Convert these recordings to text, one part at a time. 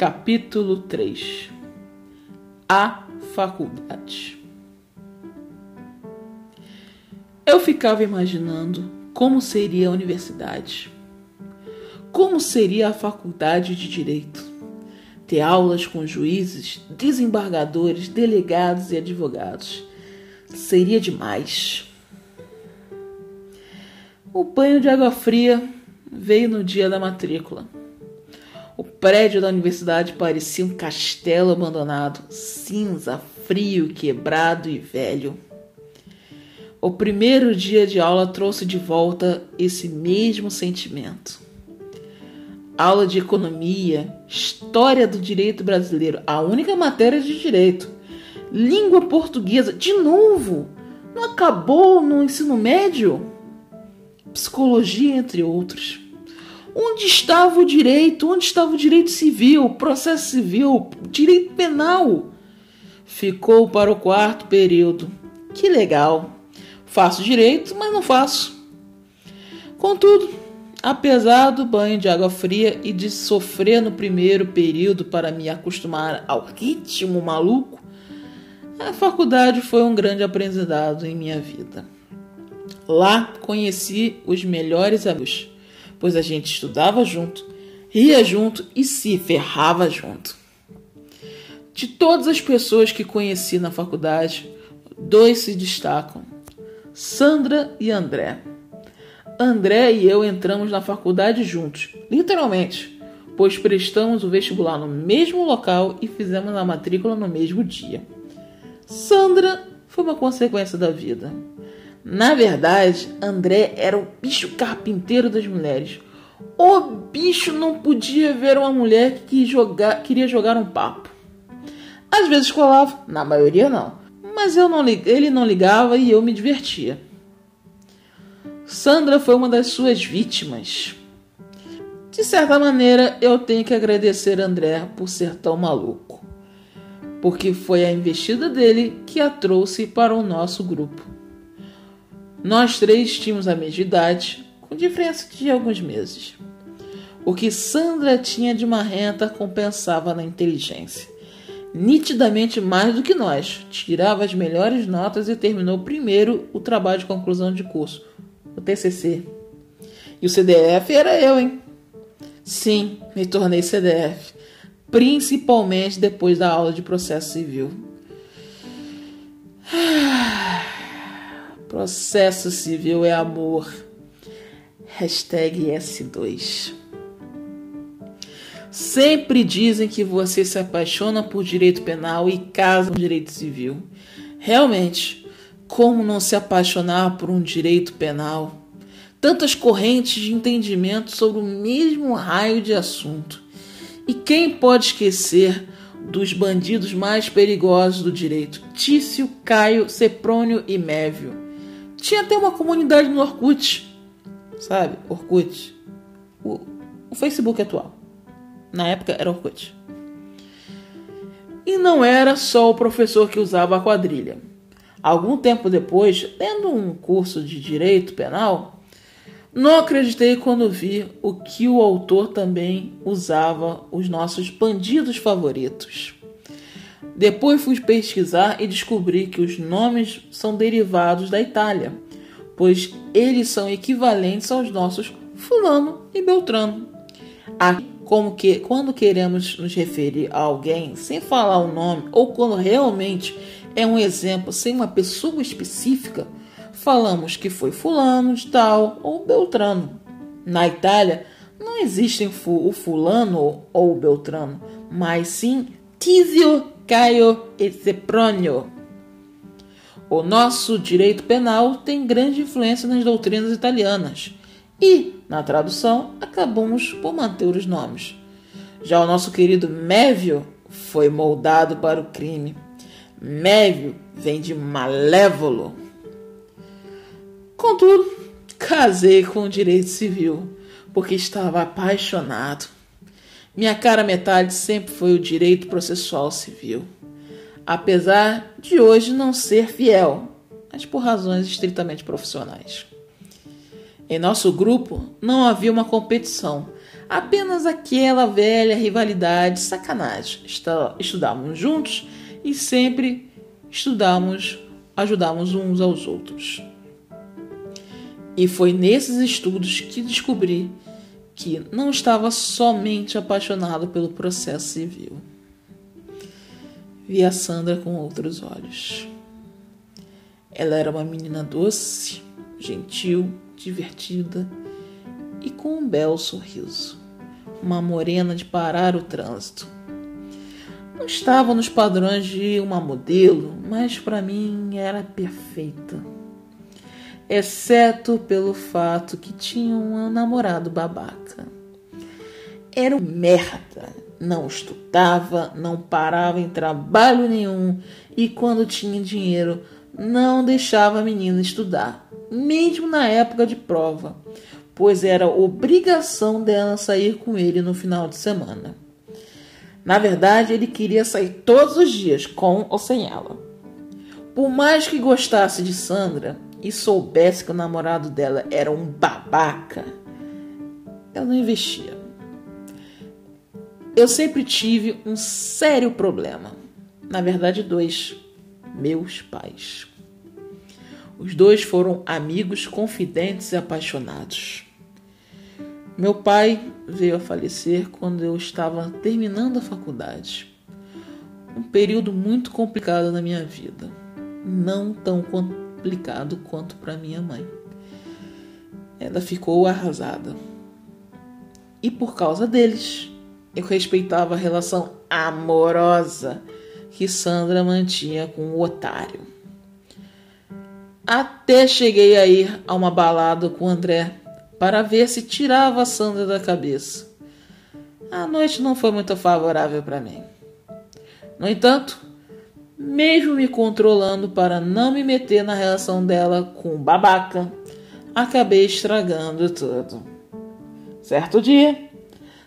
Capítulo 3 A Faculdade Eu ficava imaginando como seria a universidade. Como seria a faculdade de direito? Ter aulas com juízes, desembargadores, delegados e advogados. Seria demais. O banho de água fria veio no dia da matrícula. Prédio da universidade parecia um castelo abandonado, cinza, frio, quebrado e velho. O primeiro dia de aula trouxe de volta esse mesmo sentimento. Aula de economia, história do direito brasileiro, a única matéria de direito, língua portuguesa, de novo. Não acabou no ensino médio? Psicologia, entre outros. Onde estava o direito? Onde estava o direito civil, processo civil, direito penal? Ficou para o quarto período. Que legal! Faço direito, mas não faço. Contudo, apesar do banho de água fria e de sofrer no primeiro período para me acostumar ao ritmo maluco, a faculdade foi um grande aprendizado em minha vida. Lá conheci os melhores amigos, pois a gente estudava junto, ria junto e se ferrava junto. De todas as pessoas que conheci na faculdade, dois se destacam Sandra e André. André e eu entramos na faculdade juntos, literalmente, pois prestamos o vestibular no mesmo local e fizemos a matrícula no mesmo dia. Sandra foi uma consequência da vida. Na verdade, André era o bicho carpinteiro das mulheres. O bicho não podia ver uma mulher que jogar, queria jogar um papo. Às vezes colava, na maioria não mas eu não, ele não ligava e eu me divertia. Sandra foi uma das suas vítimas. De certa maneira, eu tenho que agradecer André por ser tão maluco, porque foi a investida dele que a trouxe para o nosso grupo. Nós três tínhamos a mesma idade, com diferença de alguns meses. O que Sandra tinha de marrenta compensava na inteligência nitidamente mais do que nós. Tirava as melhores notas e terminou primeiro o trabalho de conclusão de curso, o TCC. E o CDF era eu, hein? Sim, me tornei CDF, principalmente depois da aula de processo civil. Processo civil é amor. Hashtag S2. Sempre dizem que você se apaixona por direito penal e casa por direito civil. Realmente, como não se apaixonar por um direito penal? Tantas correntes de entendimento sobre o mesmo raio de assunto. E quem pode esquecer dos bandidos mais perigosos do direito? Tício, Caio, Seprônio e Mévio. Tinha até uma comunidade no Orkut, sabe? Orkut. O, o Facebook atual. Na época era Orkut. E não era só o professor que usava a quadrilha. Algum tempo depois, lendo um curso de direito penal, não acreditei quando vi o que o autor também usava os nossos bandidos favoritos. Depois fui pesquisar e descobri que os nomes são derivados da Itália, pois eles são equivalentes aos nossos Fulano e Beltrano. Aqui como que quando queremos nos referir a alguém sem falar o nome ou quando realmente é um exemplo sem uma pessoa específica, falamos que foi fulano de tal ou beltrano. Na Itália não existem o fulano ou o beltrano, mas sim Tizio, Caio e Sempronio. O nosso direito penal tem grande influência nas doutrinas italianas e, na tradução, acabamos por manter os nomes. Já o nosso querido Mévio foi moldado para o crime. Mévio vem de malévolo. Contudo, casei com o direito civil, porque estava apaixonado. Minha cara metade sempre foi o direito processual civil, apesar de hoje não ser fiel, mas por razões estritamente profissionais. Em nosso grupo não havia uma competição, Apenas aquela velha rivalidade, sacanagem. Estudávamos juntos e sempre estudávamos, ajudávamos uns aos outros. E foi nesses estudos que descobri que não estava somente apaixonado pelo processo civil. Vi a Sandra com outros olhos. Ela era uma menina doce, gentil, divertida e com um belo sorriso. Uma morena de parar o trânsito. Não estava nos padrões de uma modelo, mas para mim era perfeita. Exceto pelo fato que tinha um namorado babaca. Era um merda. Não estudava, não parava em trabalho nenhum e quando tinha dinheiro não deixava a menina estudar, mesmo na época de prova pois era obrigação dela sair com ele no final de semana. Na verdade, ele queria sair todos os dias, com ou sem ela. Por mais que gostasse de Sandra e soubesse que o namorado dela era um babaca, ela não investia. Eu sempre tive um sério problema. Na verdade, dois. Meus pais. Os dois foram amigos, confidentes e apaixonados. Meu pai veio a falecer quando eu estava terminando a faculdade. Um período muito complicado na minha vida. Não tão complicado quanto para minha mãe. Ela ficou arrasada. E por causa deles, eu respeitava a relação amorosa que Sandra mantinha com o otário. Até cheguei a ir a uma balada com o André para ver se tirava a Sandra da cabeça. A noite não foi muito favorável para mim. No entanto, mesmo me controlando para não me meter na relação dela com o babaca, acabei estragando tudo. Certo dia,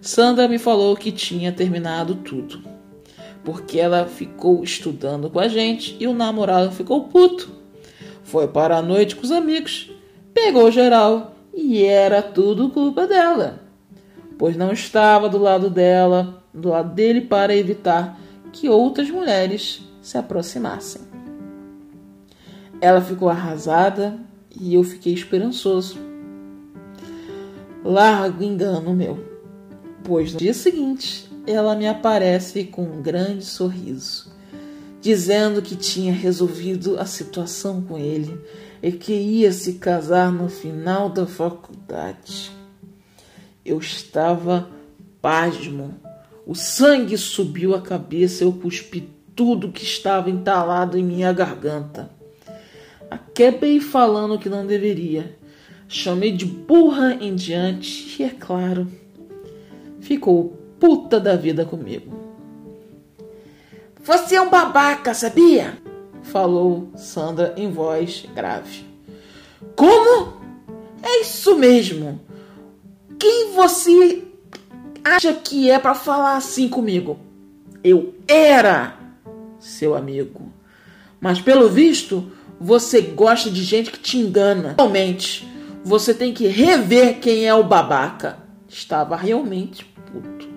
Sandra me falou que tinha terminado tudo, porque ela ficou estudando com a gente e o namorado ficou puto. Foi para a noite com os amigos, pegou geral e era tudo culpa dela, pois não estava do lado dela, do lado dele para evitar que outras mulheres se aproximassem. Ela ficou arrasada e eu fiquei esperançoso. Largo engano meu, pois no dia seguinte ela me aparece com um grande sorriso, dizendo que tinha resolvido a situação com ele e que ia se casar no final da faculdade. Eu estava pasmo. O sangue subiu a cabeça, eu cuspi tudo que estava entalado em minha garganta. Acabei falando que não deveria. Chamei de burra em diante e, é claro, ficou puta da vida comigo. Você é um babaca, sabia? falou Sandra em voz grave. Como? É isso mesmo. Quem você acha que é para falar assim comigo? Eu era seu amigo. Mas pelo visto, você gosta de gente que te engana. Realmente, você tem que rever quem é o babaca. Estava realmente puto.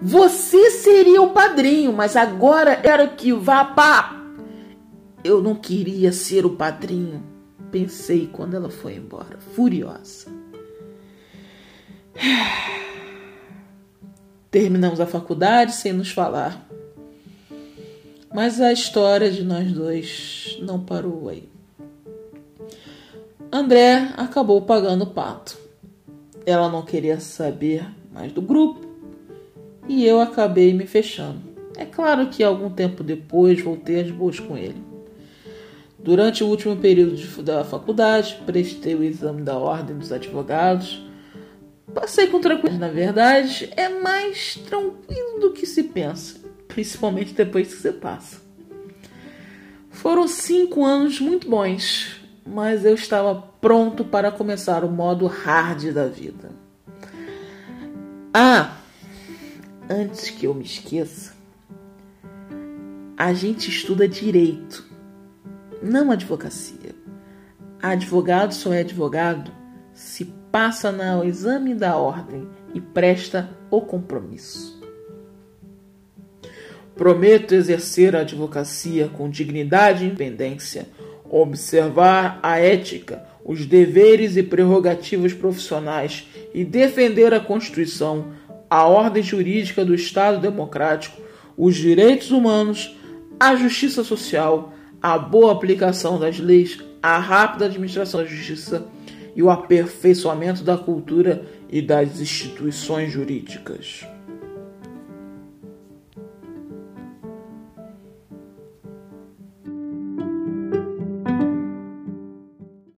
Você seria o padrinho, mas agora era que vá para eu não queria ser o padrinho, pensei quando ela foi embora, furiosa. Terminamos a faculdade sem nos falar. Mas a história de nós dois não parou aí. André acabou pagando o pato. Ela não queria saber mais do grupo e eu acabei me fechando. É claro que algum tempo depois voltei às boas com ele. Durante o último período de, da faculdade, prestei o exame da Ordem dos Advogados. Passei com tranquilidade. Na verdade, é mais tranquilo do que se pensa, principalmente depois que você passa. Foram cinco anos muito bons, mas eu estava pronto para começar o modo hard da vida. Ah, antes que eu me esqueça, a gente estuda direito não advocacia. Advogado só é advogado se passa no exame da ordem e presta o compromisso. Prometo exercer a advocacia com dignidade e independência, observar a ética, os deveres e prerrogativas profissionais e defender a Constituição, a ordem jurídica do Estado democrático, os direitos humanos, a justiça social, a boa aplicação das leis, a rápida administração da justiça e o aperfeiçoamento da cultura e das instituições jurídicas.